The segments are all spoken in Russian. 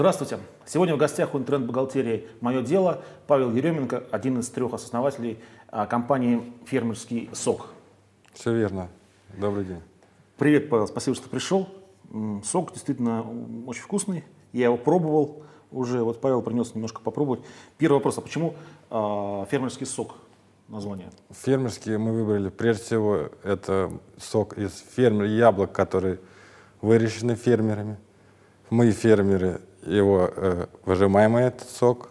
Здравствуйте. Сегодня в гостях у интернет-бухгалтерии «Мое дело» Павел Еременко, один из трех основателей а, компании «Фермерский сок». Все верно. Добрый день. Привет, Павел, спасибо, что пришел. Сок действительно очень вкусный. Я его пробовал уже. Вот Павел принес немножко попробовать. Первый вопрос, а почему а, «Фермерский сок» название? Фермерские мы выбрали, прежде всего, это сок из фермер яблок, которые выращены фермерами. Мы, фермеры, его э, выжимаем этот сок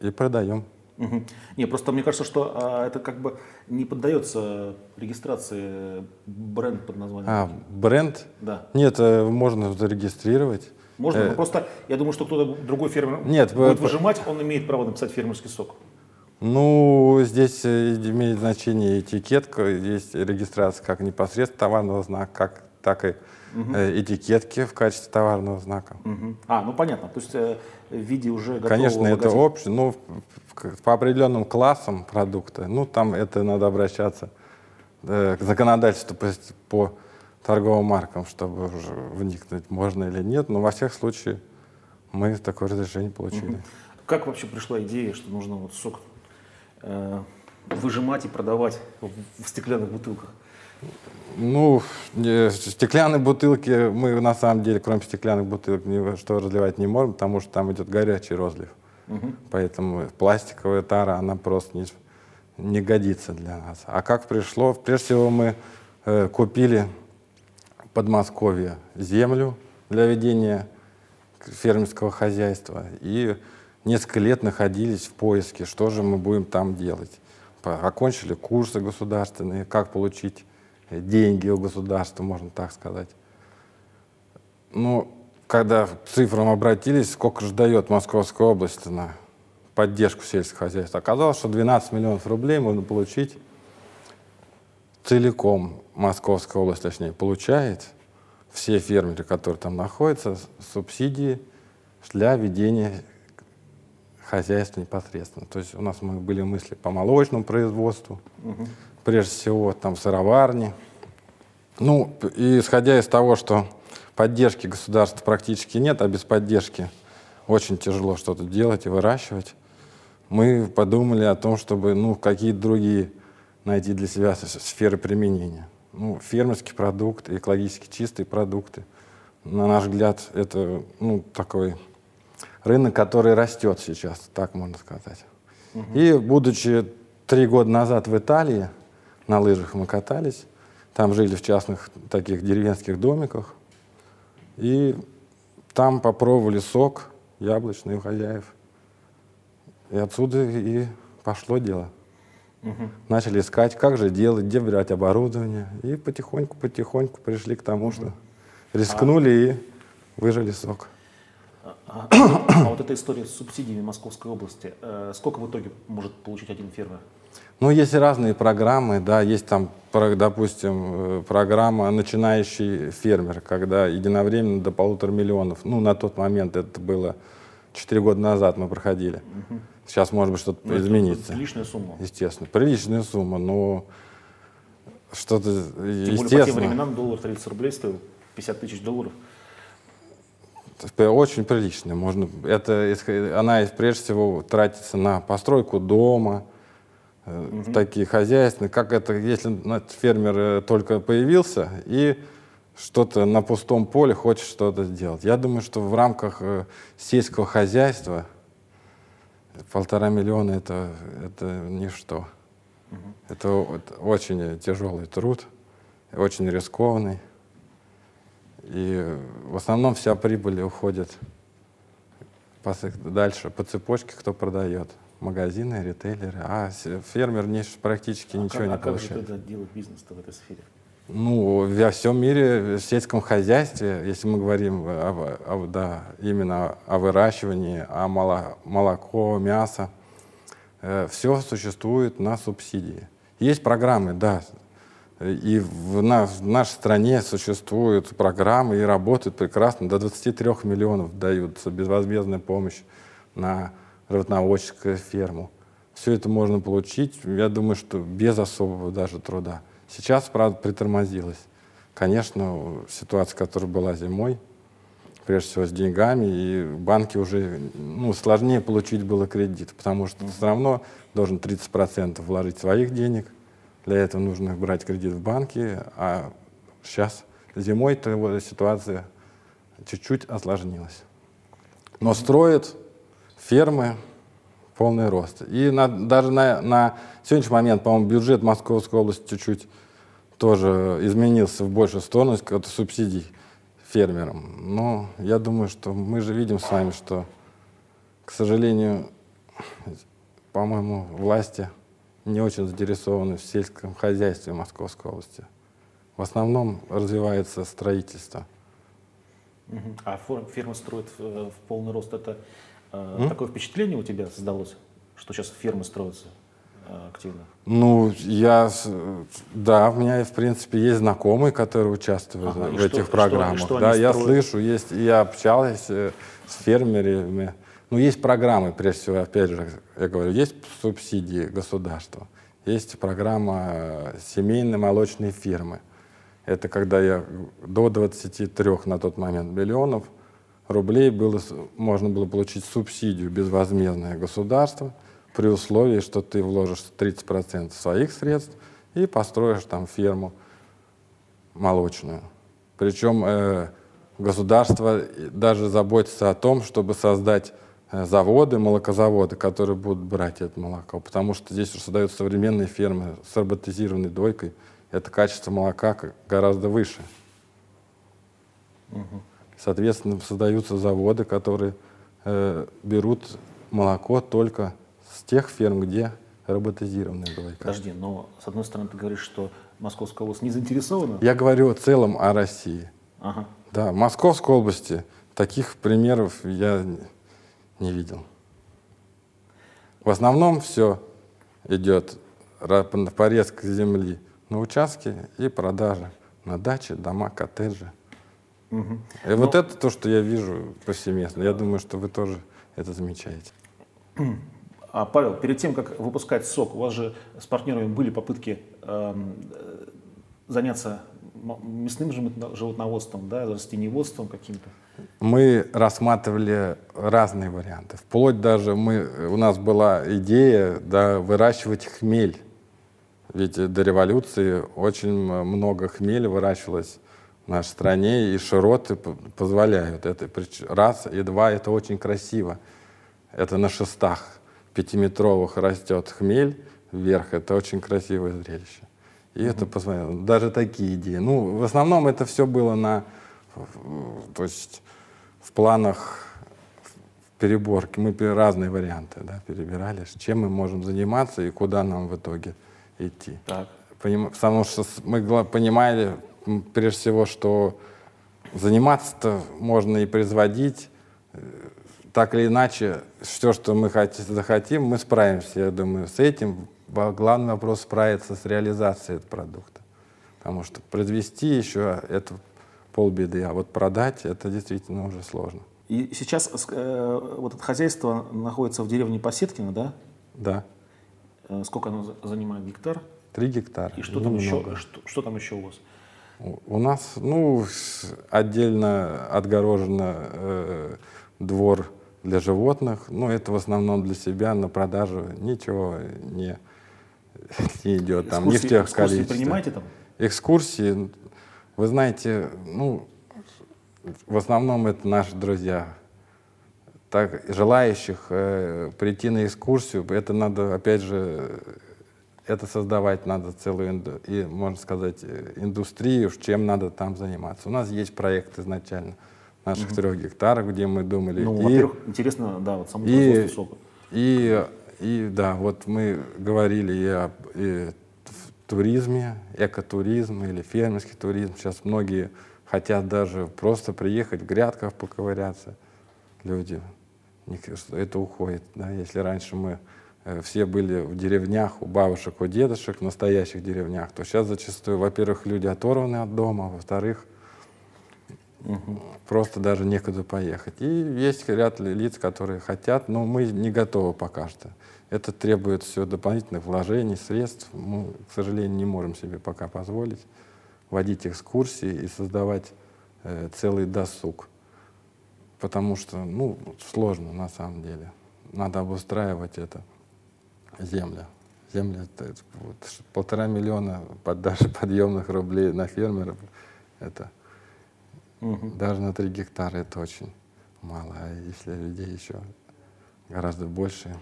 и продаем. Мгм. Не, просто мне кажется, что а, это как бы не поддается регистрации бренд под названием. А, бренд? Да. Нет, э, можно зарегистрировать. Можно, Э, но просто я думаю, что кто-то другой фермер Нет, будет выжимать, он имеет право написать фермерский сок. Ну, здесь э, имеет значение этикетка, есть регистрация как непосредственно товарного знака, как, так и э, этикетки в качестве товарного знака. А, ну понятно. То есть э, в виде уже готового Конечно, это общее, но в- по определенным классам продукта, ну, там это надо обращаться э, к законодательству по, по торговым маркам, чтобы уже вникнуть, можно или нет. Но во всех случаях мы такое разрешение получили. Как вообще пришла идея, что нужно вот сок э, выжимать и продавать в, в стеклянных бутылках? Ну, э, стеклянные бутылки, мы на самом деле, кроме стеклянных бутылок, ни во что разливать не можем, потому что там идет горячий розлив. Поэтому пластиковая тара, она просто не, не годится для нас. А как пришло? Прежде всего мы э, купили в Подмосковье землю для ведения фермерского хозяйства и несколько лет находились в поиске, что же мы будем там делать. Окончили курсы государственные, как получить деньги у государства, можно так сказать. Ну, когда к цифрам обратились, сколько же дает Московская область на поддержку сельского хозяйства, оказалось, что 12 миллионов рублей можно получить целиком Московская область, точнее, получает все фермеры, которые там находятся, субсидии для ведения хозяйства непосредственно. То есть у нас были мысли по молочному производству, прежде всего там сыроварни. Ну, и исходя из того, что поддержки государства практически нет, а без поддержки очень тяжело что-то делать и выращивать, мы подумали о том, чтобы ну, какие-то другие найти для себя сферы применения. Ну, фермерский продукт, экологически чистые продукты. На наш взгляд, это ну, такой рынок, который растет сейчас, так можно сказать. И будучи три года назад в Италии, на лыжах мы катались, там жили в частных таких деревенских домиках, и там попробовали сок яблочный у хозяев. И отсюда и пошло дело. Начали искать, как же делать, где брать оборудование. И потихоньку-потихоньку пришли к тому, что рискнули и выжили сок. А, а вот эта история с субсидиями Московской области, э, сколько в итоге может получить один фермер? Ну, есть разные программы, да, есть там, допустим, э, программа «Начинающий фермер», когда единовременно до полутора миллионов, ну, на тот момент это было 4 года назад мы проходили. Сейчас, может быть, что-то Ну, изменится. Лишняя сумма. Естественно, приличная сумма, но что-то, Тем более по тем временам доллар 30 рублей стоил, 50 тысяч долларов. очень приличная. Можно, это, она прежде всего тратится на постройку дома, э, такие хозяйственные, как это, если ну, фермер э, только появился и что-то на пустом поле хочет что-то сделать. Я думаю, что в рамках э, сельского хозяйства полтора миллиона это, это ничто. Это вот очень тяжелый труд, очень рискованный. И в основном вся прибыль уходит дальше по цепочке, кто продает. Магазины, ритейлеры. А фермер не, практически А ничего как, не а как же получает. тогда делать бизнес-то в этой сфере? Ну, во всем мире, в сельском хозяйстве, если мы говорим о, о- да, именно о выращивании, о моло- молоко, мясо, все существует на субсидии. Есть программы, да, и в, на- в нашей стране существуют программы и работают прекрасно. До 23 миллионов даются безвозмездная помощь на животноводческую ферму. Все это можно получить, я думаю, что без особого даже труда. Сейчас, правда, притормозилось. Конечно, ситуация, которая была зимой, прежде всего с деньгами, и банки уже ну, сложнее получить было кредит, потому что mm-hmm. все равно должен 30% вложить своих денег, для этого нужно брать кредит в банке, а сейчас зимой ситуация чуть-чуть осложнилась. Но строят фермы полный рост. И на, даже на, на сегодняшний момент, по-моему, бюджет Московской области чуть-чуть тоже изменился в большую сторону, это субсидий фермерам. Но я думаю, что мы же видим с вами, что, к сожалению, по-моему, власти не очень заинтересованы в сельском хозяйстве Московской области. В основном развивается строительство. А ферма строит в полный рост. Это э, такое впечатление у тебя создалось, что сейчас фермы строятся э, активно? Ну, я, да, у меня, в принципе, есть знакомые, которые участвуют ага, в этих что, программах. Что, что да, я строят? слышу, есть, я общался э, с фермерами. Ну, есть программы, прежде всего, опять же, я говорю, есть субсидии государства, есть программа э, семейной молочной фирмы. Это когда я до 23 на тот момент миллионов рублей было, можно было получить субсидию безвозмездное государство при условии, что ты вложишь 30% своих средств и построишь там ферму молочную. Причем э, государство даже заботится о том, чтобы создать э, заводы, молокозаводы, которые будут брать это молоко. Потому что здесь уже создают современные фермы с роботизированной дойкой – это качество молока гораздо выше. Угу. Соответственно, создаются заводы, которые э, берут молоко только с тех ферм, где роботизированная дойка. Подожди, но с одной стороны ты говоришь, что Московская область не заинтересована? Я говорю в целом о России. Ага. Да, в Московской области таких примеров я не видел. В основном все идет порезка земли на участке и продажа на даче, дома, коттеджи. Угу. И Но... вот это то, что я вижу повсеместно. Я думаю, что вы тоже это замечаете. А, Павел, перед тем, как выпускать сок, у вас же с партнерами были попытки эм, э, заняться мясным животноводством, да, растениеводством каким-то? Мы рассматривали разные варианты. Вплоть даже мы, у нас была идея да, выращивать хмель ведь до революции очень много хмеля выращивалось нашей стране, и широты позволяют это. Раз, и два, это очень красиво. Это на шестах пятиметровых растет хмель вверх, это очень красивое зрелище. И это позволяло. Даже такие идеи. Ну, в основном это все было на, то есть в планах переборки. Мы разные варианты да, перебирали, чем мы можем заниматься и куда нам в итоге идти. Так. Поним, потому что мы понимали, прежде всего, что заниматься-то можно и производить, так или иначе, все, что мы хотим, захотим, мы справимся, я думаю, с этим. Главный вопрос справиться с реализацией этого продукта. Потому что произвести еще это полбеды, а вот продать это действительно уже сложно. И сейчас э, вот это хозяйство находится в деревне Посеткино, да? Да. Э, сколько оно занимает гектар? Три гектара. И что там, еще, что, что там еще у вас? У нас, ну, отдельно отгорожено э, двор для животных. Ну, это в основном для себя, на продажу ничего не, не идет. Там, экскурсии, не в тех экскурсии принимаете там? Экскурсии, вы знаете, ну, в основном это наши друзья так, желающих э, прийти на экскурсию, это надо, опять же, это создавать надо целую, и, можно сказать, э, индустрию, чем надо там заниматься. У нас есть проект изначально наших mm-hmm. трех гектаров, где мы думали. Ну, и, во-первых, интересно, да, вот само и, сока. И, и, да, вот мы говорили и о и туризме, экотуризм или фермерский туризм. Сейчас многие хотят даже просто приехать в грядках поковыряться люди это уходит. Да? Если раньше мы все были в деревнях, у бабушек, у дедушек, в настоящих деревнях, то сейчас зачастую, во-первых, люди оторваны от дома, во-вторых, угу. просто даже некуда поехать. И есть ряд лиц, которые хотят, но мы не готовы пока что. Это требует все дополнительных вложений, средств. Мы, к сожалению, не можем себе пока позволить водить экскурсии и создавать э, целый досуг. потому что, ну, сложно на самом деле. Надо обустраивать это земля. Земля вот, полтора миллиона под, даже подъемных рублей на фермеров. Это угу. даже на три гектара это очень мало. А если людей еще гораздо больше.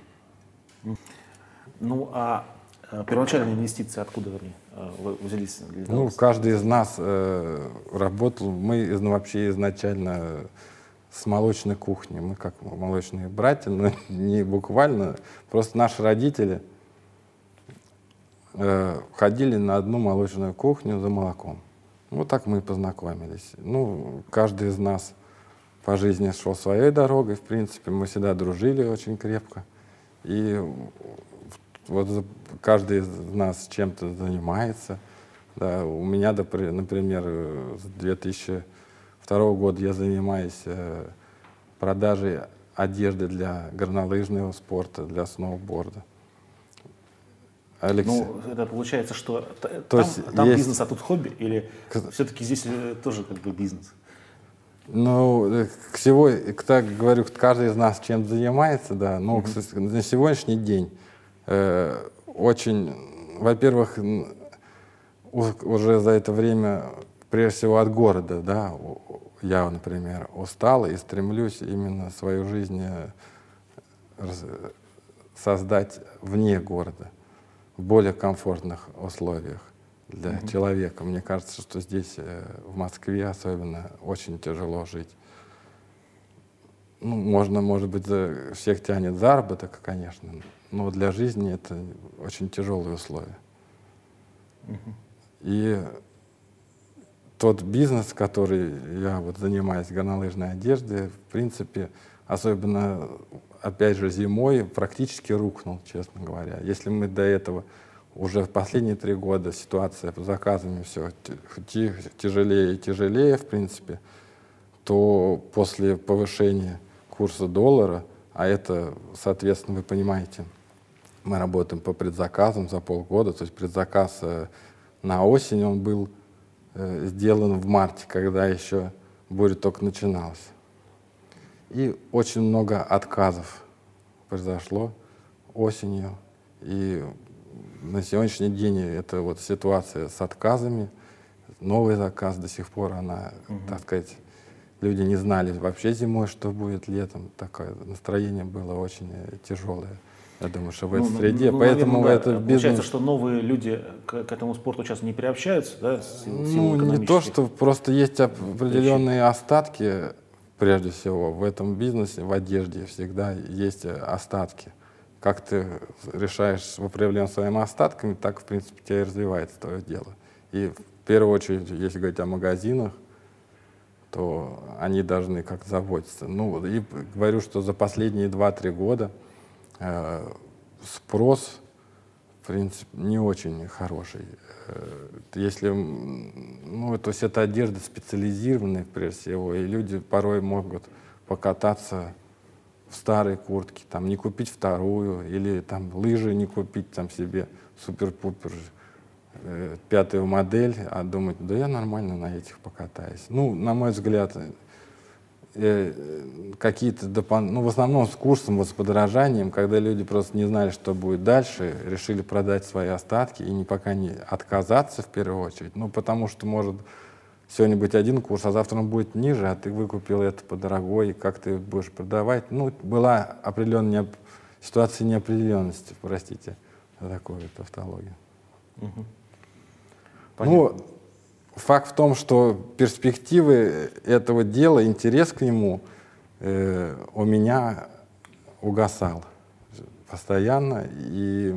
Ну, а э, первоначальные инвестиции откуда они э, взялись? Для ну, каждый из нас э, работал, мы вообще изначально с молочной кухни. Мы как молочные братья, но не буквально. Просто наши родители э, ходили на одну молочную кухню за молоком. Вот так мы и познакомились. Ну, каждый из нас по жизни шел своей дорогой. В принципе, мы всегда дружили очень крепко. И вот каждый из нас чем-то занимается. Да, у меня, например, с 2002 года я занимаюсь э, продажей одежды для горнолыжного спорта, для сноуборда. Алексей. Ну, это получается, что То там, есть там есть... бизнес, а тут хобби? Или все-таки здесь э, тоже как бы бизнес? Ну, э, к всего, так говорю, каждый из нас чем занимается, да, но mm-hmm. на сегодняшний день э, очень, во-первых, уже за это время, прежде всего от города, да, я, например, устал и стремлюсь именно свою жизнь э, создать вне города, в более комфортных условиях для mm-hmm. человека. Мне кажется, что здесь, э, в Москве особенно, очень тяжело жить. Ну, можно, может быть, всех тянет заработок, конечно, но для жизни это очень тяжелые условия. Mm-hmm. И тот бизнес, который я вот занимаюсь горнолыжной одеждой, в принципе, особенно, опять же, зимой, практически рухнул, честно говоря. Если мы до этого уже в последние три года ситуация по заказам все тяжелее и тяжелее, в принципе, то после повышения курса доллара, а это, соответственно, вы понимаете, мы работаем по предзаказам за полгода, то есть предзаказ э, на осень он был сделан в марте, когда еще буря только начиналась. И очень много отказов произошло осенью. И на сегодняшний день это вот ситуация с отказами. Новый заказ до сих пор, она, угу. так сказать, люди не знали вообще зимой, что будет летом. Такое настроение было очень э, тяжелое. Я думаю, что в этой ну, среде, ну, поэтому наверное, это бизнес... Получается, что новые люди к, к этому спорту сейчас не приобщаются, да? С, ну, не то, что просто есть определенные остатки, прежде всего, в этом бизнесе, в одежде всегда есть остатки как ты решаешь управление своими остатками, так, в принципе, у тебя и развивается твое дело. И в первую очередь, если говорить о магазинах, то они должны как заботиться. Ну, и говорю, что за последние 2-3 года спрос, в принципе, не очень хороший. Э, если, ну, то есть это одежда специализированная, прежде всего, и люди порой могут покататься в старой куртке, там не купить вторую, или там лыжи не купить там себе супер-пупер э, пятую модель, а думать, да я нормально на этих покатаюсь. Ну, на мой взгляд, э, какие-то допол... ну, в основном с курсом, вот с подорожанием, когда люди просто не знали, что будет дальше, решили продать свои остатки и не пока не отказаться в первую очередь, ну, потому что, может, сегодня будет один курс, а завтра он будет ниже, а ты выкупил это по дорогой, как ты будешь продавать. Ну, была определенная ситуация неопределенности, простите, за такую тавтологию. Угу. Ну, факт в том, что перспективы этого дела, интерес к нему э, у меня угасал постоянно. И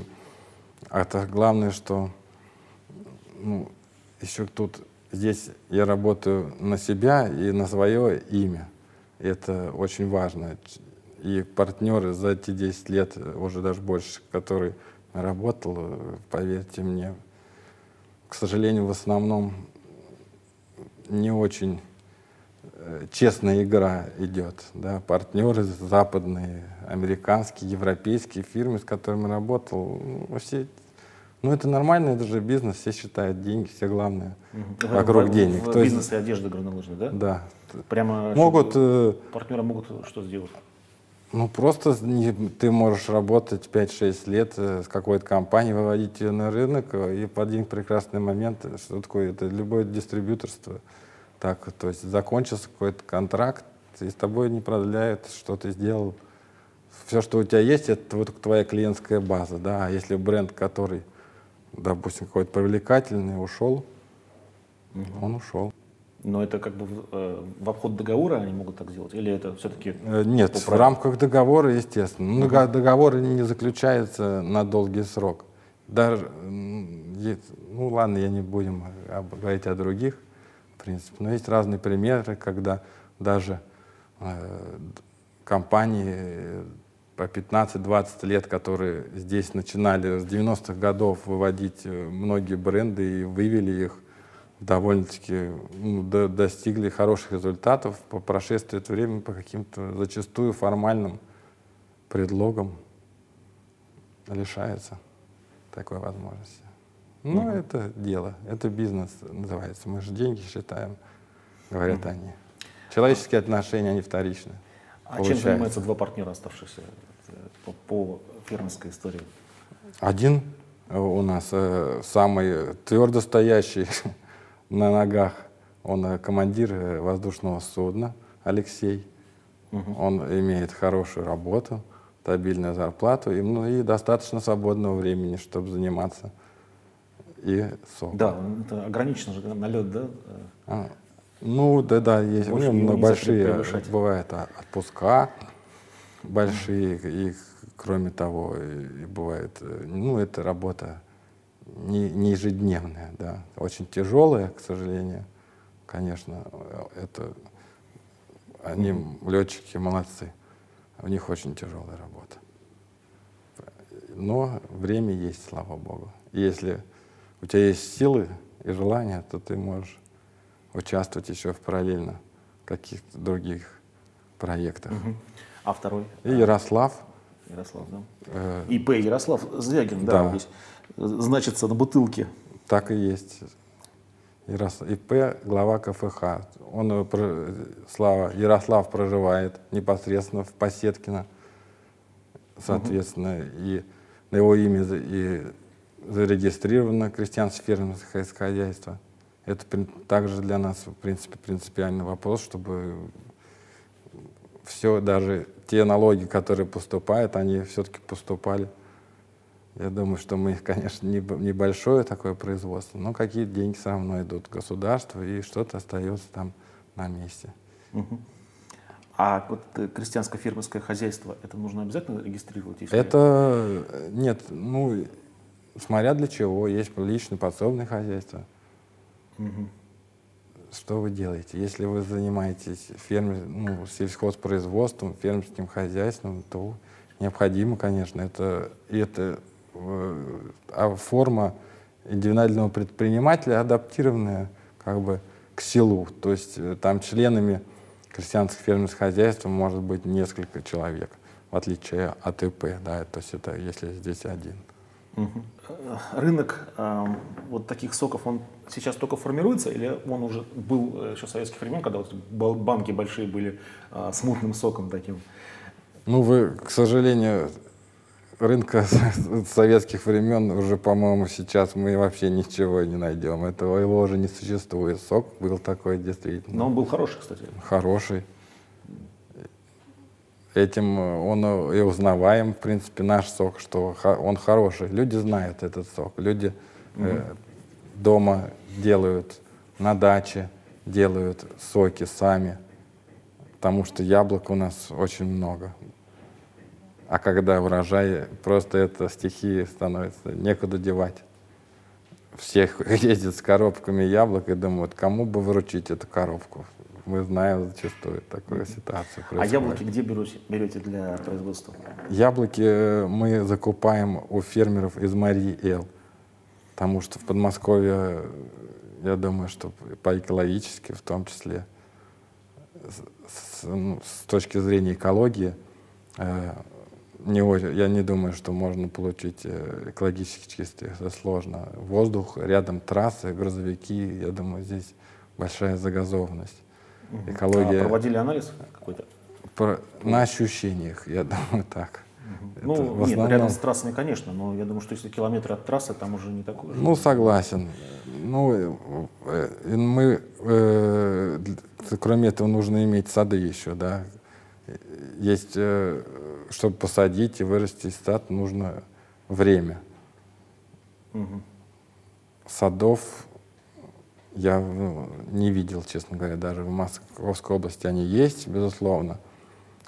это главное, что ну, еще тут здесь я работаю на себя и на свое имя. Это очень важно. И партнеры за эти 10 лет, уже даже больше, который работал, поверьте мне, к сожалению, в основном не очень э, честная игра идет. Да? Партнеры западные, американские, европейские фирмы, с которыми работал, ну, все Ну, это нормально, это же бизнес, все считают деньги, все главное Мгм. вокруг В- денег. В То есть- бизнесе одежды горнолыжной, да? Да. Прямо Могут, э, партнеры могут что сделать? Ну, просто ты можешь работать 5-6 лет э, с какой-то компанией, выводить ее на рынок, э, и в один прекрасный момент, э, что такое, это любое дистрибьюторство. Так, то есть закончился какой-то контракт, и с тобой не продляют, что ты сделал. Все, что у тебя есть, это вот твоя клиентская база, да. А если бренд, который, допустим, какой-то привлекательный, ушел, он ушел. Но это как бы в, э, в обход договора они могут так сделать? Или это все-таки... Э, Нет, в рамках договора, естественно. Дого- договор не заключается на долгий срок. Даже, ну ладно, я не будем об- говорить о других, в принципе, но есть разные примеры, когда даже э, компании э, по 15-20 лет, которые здесь начинали с 90-х годов выводить э, многие бренды и вывели их довольно-таки ну, до- достигли хороших результатов по прошествии этого времени по каким-то зачастую формальным предлогам лишается такой возможности. Ну, это дело, это бизнес называется. Мы же деньги считаем, говорят они. Человеческие отношения, они вторичны. А чем получается. занимаются два партнера, оставшиеся э, по, по фермерской истории? Один у нас э, самый твердо стоящий на ногах, он э, командир э, воздушного судна Алексей. Он имеет хорошую работу, стабильную зарплату и, ну, и достаточно свободного времени, чтобы заниматься и соком. Да, это ограничено же налет, да? А, ну, да, да, есть. У Больше него его нельзя большие бывают отпуска большие, и кроме того, и, и бывает, э, ну, это работа не, не ежедневная, да, очень тяжелая, к сожалению, конечно, это они, летчики, молодцы, у них очень тяжелая работа. Но время есть, слава богу. И если у тебя есть силы и желание, то ты можешь участвовать еще в параллельно каких-то других проектах. Мгм. А второй? И Ярослав, Ярослав, да? э, ИП Ярослав Звягин, да, Да. здесь значится на бутылке. так и есть. Ярос- ИП, глава КФХ. Он, э, Слава, Ярослав проживает непосредственно в Посеткино, соответственно, и на его имя и зарегистрировано крестьянское фермерское хозяйство. Это также для нас, в принципе, принципиальный вопрос, чтобы все, даже те налоги, которые поступают, они все-таки поступали. Я думаю, что мы, конечно, небольшое такое производство, но какие-то деньги все равно идут в государство, и что-то остается там на месте. А вот э, крестьянское фермерское хозяйство, это нужно обязательно регистрировать? если- Это, э, нет, ну, смотря для чего, есть личное подсобное хозяйство. Мгм. Что вы делаете? Если вы занимаетесь фермер, ну, сельхозпроизводством, фермерским хозяйством, то необходимо, конечно, это, и это э, а форма индивидуального предпринимателя, адаптированная как бы к селу. То есть э, там членами крестьянских фермерских хозяйств может быть несколько человек, в отличие от ИП, да, то есть это если здесь один. Э, Рынок э, вот таких соков, он сейчас только формируется или он уже был э, еще советских времен, когда вот банки большие были э, с мутным соком таким? Ну, вы, к сожалению, рынка советских времен уже, по-моему, сейчас мы вообще ничего не найдем. Этого его уже не существует. Сок был такой действительно Но он был хороший, кстати. хороший. Этим э, он э, и узнаваем, в принципе, наш сок, что он хороший. Люди знают этот сок. Люди э, дома делают, на даче делают соки сами, потому что яблок у нас очень много. А когда урожай, просто это стихии становится, некуда девать. Всех ездят с коробками яблок и думают, кому бы выручить эту коробку. Мы знаем зачастую такую ситуацию. А происходит. яблоки где берете, берете для производства? Яблоки э, мы закупаем у фермеров из Марии Эл. Потому что в Подмосковье, э, я думаю, что по-экологически в том числе, с, с- ну, с точки зрения экологии, э, не, я не думаю, что можно получить э, экологически чистый. Это сложно. Воздух, рядом трассы, грузовики. Я думаю, здесь большая загазованность. А Экология проводили анализ какой-то? про- на ощущениях, я думаю, так. Это Ну, нет, основном- рядом с трассами, конечно, но я думаю, что если километр от трассы, там уже не такое. же. Ну, согласен. Ну, э, э, мы, э, кроме этого, нужно иметь сады еще, да. Есть, э, чтобы посадить и вырастить сад, нужно время. Мгм. Садов я ну, не видел, честно говоря, даже в Московской области они есть, безусловно.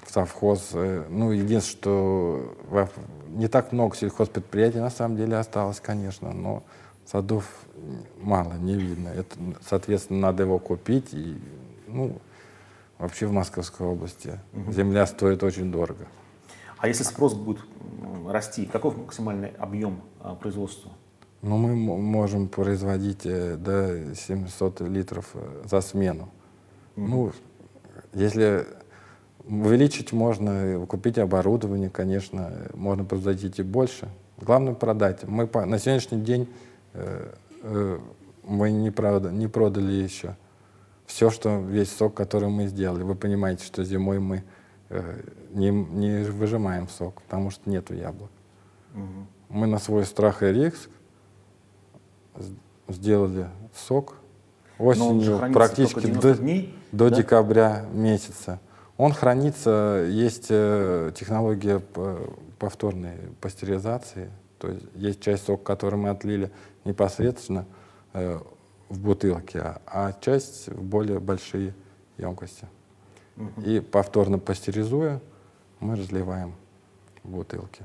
Совхоз, э, ну, единственное, что во- не так много сельхозпредприятий на самом деле осталось, конечно, но садов мало, не видно. Это, соответственно, надо его купить. И, ну, вообще в Московской области земля стоит очень дорого. А если спрос будет расти, каков максимальный объем а, производства? Но мы можем производить э, до 700 литров э, за смену. Ну, если увеличить можно, э, купить оборудование, конечно, можно производить и больше. Главное продать. Мы по- на сегодняшний день э, э, мы не, правда, не продали еще все, что весь сок, который мы сделали. Вы понимаете, что зимой мы э, не, не выжимаем сок, потому что нету яблок. Мгм. Мы на свой страх и риск сделали сок осенью, практически только 90 до, дней, до да? декабря месяца. Он хранится, есть э, технология повторной пастеризации, то есть есть часть сока, которую мы отлили непосредственно э, в бутылке, а, а часть в более большие емкости. И повторно пастеризуя, мы разливаем в бутылки.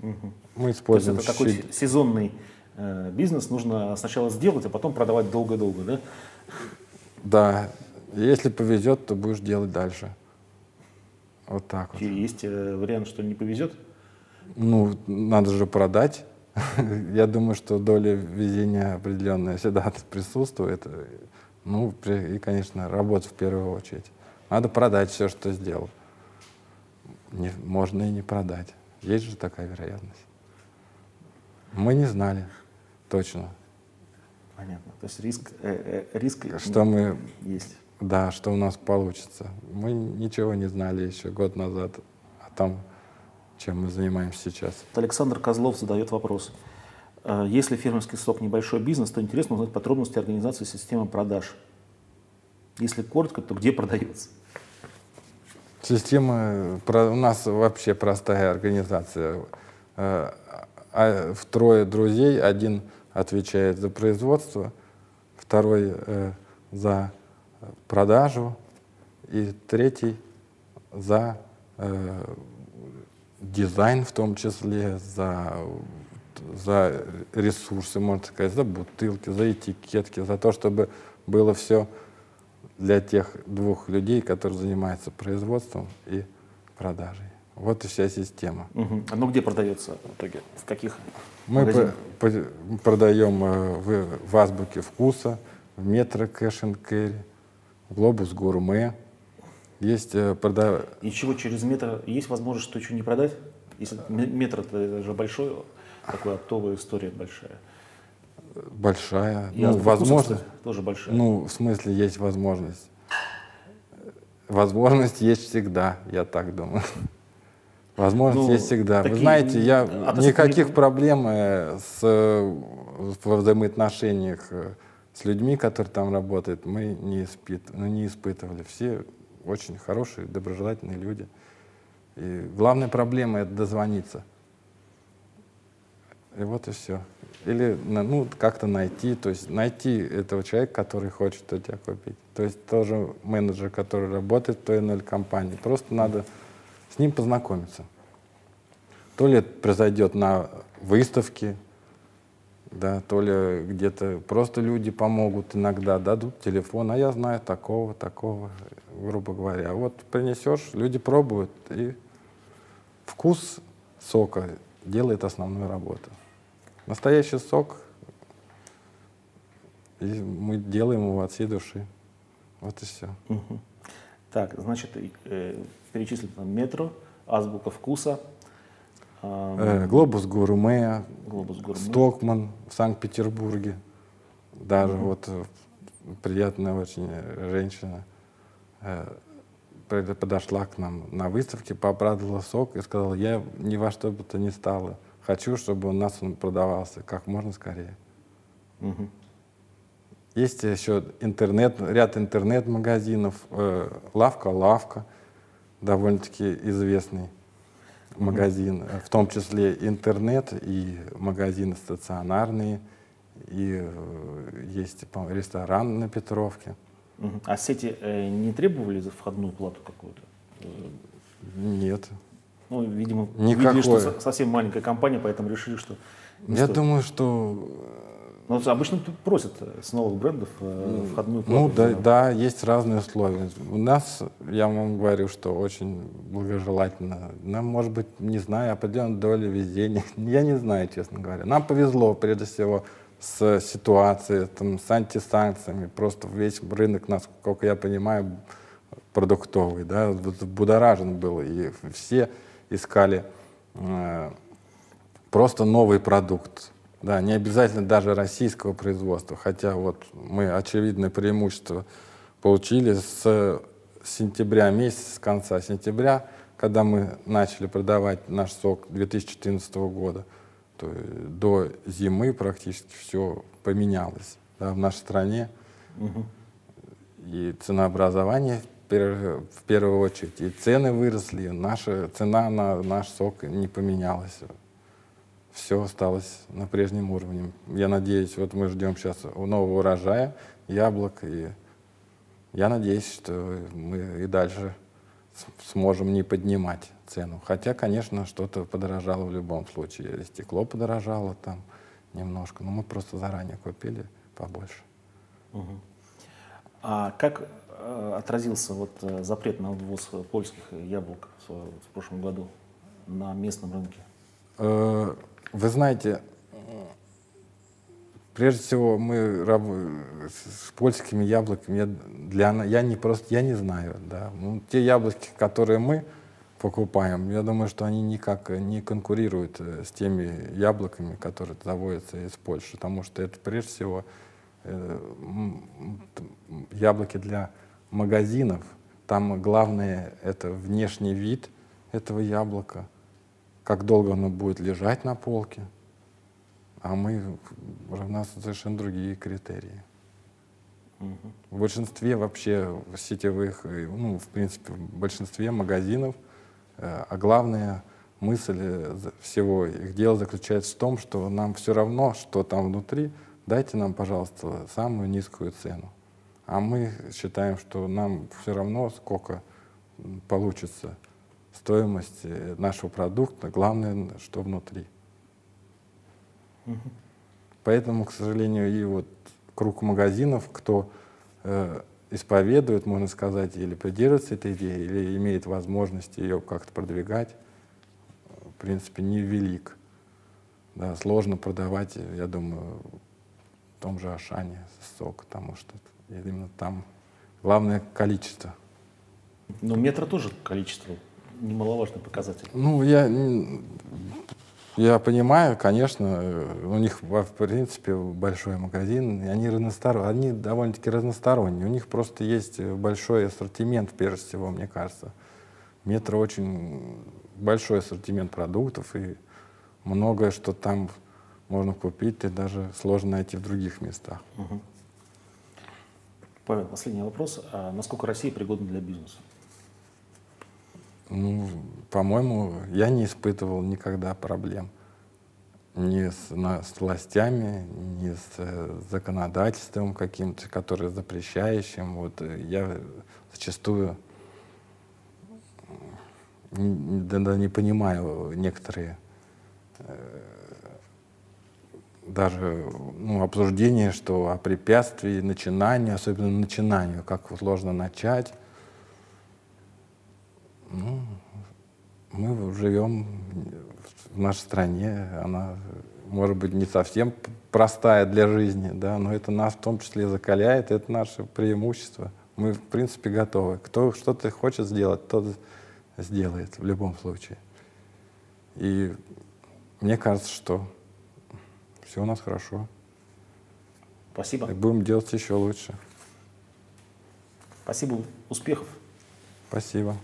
Мгм. Мы То есть используем это такой щи- сезонный э, бизнес, нужно сначала сделать, а потом продавать долго-долго, да? Да, если повезет, то будешь делать дальше. Вот так вот. Есть э, вариант, что не повезет? Ну, надо же продать. Я думаю, что доля везения определенная всегда присутствует. Ну, при- и, конечно, работа в первую очередь. Надо продать все, что сделал. Не- можно и не продать. Есть же такая вероятность. Мы не знали точно, Понятно. То есть риск, э, э, риск что мы есть. Да, что у нас получится. Мы ничего не знали еще год назад о том, чем мы занимаемся сейчас. Александр Козлов задает вопрос. Э, Если фермерский сок небольшой бизнес, то интересно узнать подробности организации системы продаж. Если коротко, то где продается? Система, у нас вообще простая организация. Э, а трое друзей, один отвечает за производство, второй э, за продажу и третий за э, дизайн в том числе, за, за ресурсы, можно сказать, за бутылки, за этикетки, за то, чтобы было все для тех двух людей, которые занимаются производством и продажей. Вот и вся система. А ну где продается в итоге? В каких Мы по- по- продаем э, в, в азбуке вкуса, в метро кэш carry, глобус гурме. Есть э, прода- И чего через метр есть возможность что еще не продать? Если м- метр это же большой, такая оптовая история большая. Большая, И ну, кстати, тоже большая. Ну, в смысле, есть возможность. Возможность есть всегда, я так думаю. Возможность Ну, есть всегда. Вы такие, знаете, я относительно никаких не- проблем э, с, во взаимоотношениях э, с людьми, которые там работают, мы не, испыт, ну, не испытывали. Все очень хорошие, доброжелательные люди. И главная проблема — это дозвониться. И вот и все. Или ну, как-то найти, то есть найти этого человека, который хочет у тебя купить. То есть тоже менеджер, который работает в той или иной компании. Просто надо с ним познакомиться. То ли это произойдет на выставке, да, то ли где-то просто люди помогут иногда, дадут телефон, а я знаю такого, такого, грубо говоря. А вот принесешь, люди пробуют, и вкус сока делает основную работу. Настоящий сок, и мы делаем его от всей души. Вот и все. Так, значит, э, перечислили там метро, азбука вкуса, Э, Глобус Гурме, Глобус Гурме. Стокман в Санкт-Петербурге. Даже вот э, приятная очень женщина э, пред- подошла к нам на выставке, пообрадовала сок и сказала, я ни во что бы то ни стало. Хочу, чтобы у нас он продавался как можно скорее. Мгм. Есть еще интернет, ряд интернет-магазинов, э, лавка-лавка, довольно-таки известный магазин, э, в том числе интернет и магазины стационарные, и э, есть ресторан на Петровке. Мгм. А сети э, не требовали за входную плату какую-то? Нет. Ну, видимо, Никакой. видели, что со- совсем маленькая компания, поэтому решили, что Я стоит. думаю, что Ну, обычно просят э, с новых брендов э, входную плату. Ну да, да, есть разные условия. У нас, я вам говорю, что очень благожелательно. Нам, может быть, не знаю, определенная доля везения. Я не знаю, честно говоря. Нам повезло, прежде всего, с ситуацией, там, с антисанкциями. Просто весь рынок, насколько я понимаю, продуктовый, да, будоражен был. И все искали э, просто новый продукт. Да, не обязательно даже российского производства, хотя вот мы очевидное преимущество получили с сентября месяца, с конца сентября, когда мы начали продавать наш сок 2014 года, то есть до зимы практически все поменялось да, в нашей стране. Мгм. И ценообразование в пер- в первую очередь, и цены выросли, наша цена на наш сок не поменялась. Все осталось на прежнем уровне. Я надеюсь, вот мы ждем сейчас нового урожая яблок, и я надеюсь, что мы и дальше сможем не поднимать цену. Хотя, конечно, что-то подорожало в любом случае. И Стекло подорожало там немножко, но мы просто заранее купили побольше. Мгм. А как отразился вот э, запрет на ввоз э, польских яблок в, в прошлом году на местном рынке? Э, Вы знаете, прежде всего мы раб- с польскими яблоками, я, для, я не просто, я не знаю, да. Ну, те яблоки, которые мы покупаем, я думаю, что они никак не конкурируют э, с теми яблоками, которые заводятся из Польши, потому что это прежде всего э, яблоки для магазинов. Там главное это внешний вид этого яблока, как долго оно будет лежать на полке. А мы, у нас совершенно другие критерии. Мгм. В большинстве вообще сетевых, э, ну, в принципе, в большинстве магазинов, э, а главная мысль э, всего их дела заключается в том, что нам все равно, что там внутри, дайте нам, пожалуйста, самую низкую цену. А мы считаем, что нам все равно, сколько получится стоимость нашего продукта, главное, что внутри. Поэтому, к сожалению, и вот круг магазинов, кто э, исповедует, можно сказать, или придерживается этой идеи, или имеет возможность ее как-то продвигать, в принципе, невелик. Да, сложно продавать, я думаю, в том же Ашане сок, потому что именно там главное количество. Но метро тоже количество немаловажный показатель. Ну, я, я понимаю, конечно, у них, в принципе, большой магазин, и они, разностор... они довольно-таки разносторонние. У них просто есть большой ассортимент, прежде всего, мне кажется. Метро очень большой ассортимент продуктов, и многое, что там можно купить, и даже сложно найти в других местах. Мгм. Павел, последний вопрос. А насколько Россия пригодна для бизнеса? Ну, по-моему, я не испытывал никогда проблем ни с, на- с властями, ни с э, законодательством каким-то, которое запрещающим. Вот э, я зачастую м, н- да, да, не понимаю некоторые э, даже ну, обсуждения, что о препятствии начинанию, особенно начинанию, как сложно начать. Ну, мы живем в нашей стране, она, может быть, не совсем простая для жизни, да, но это нас в том числе закаляет, это наше преимущество. Мы, в принципе, готовы. Кто что-то хочет сделать, тот сделает в любом случае. И мне кажется, что все у нас хорошо. Спасибо. И будем делать еще лучше. Спасибо. Успехов. Спасибо.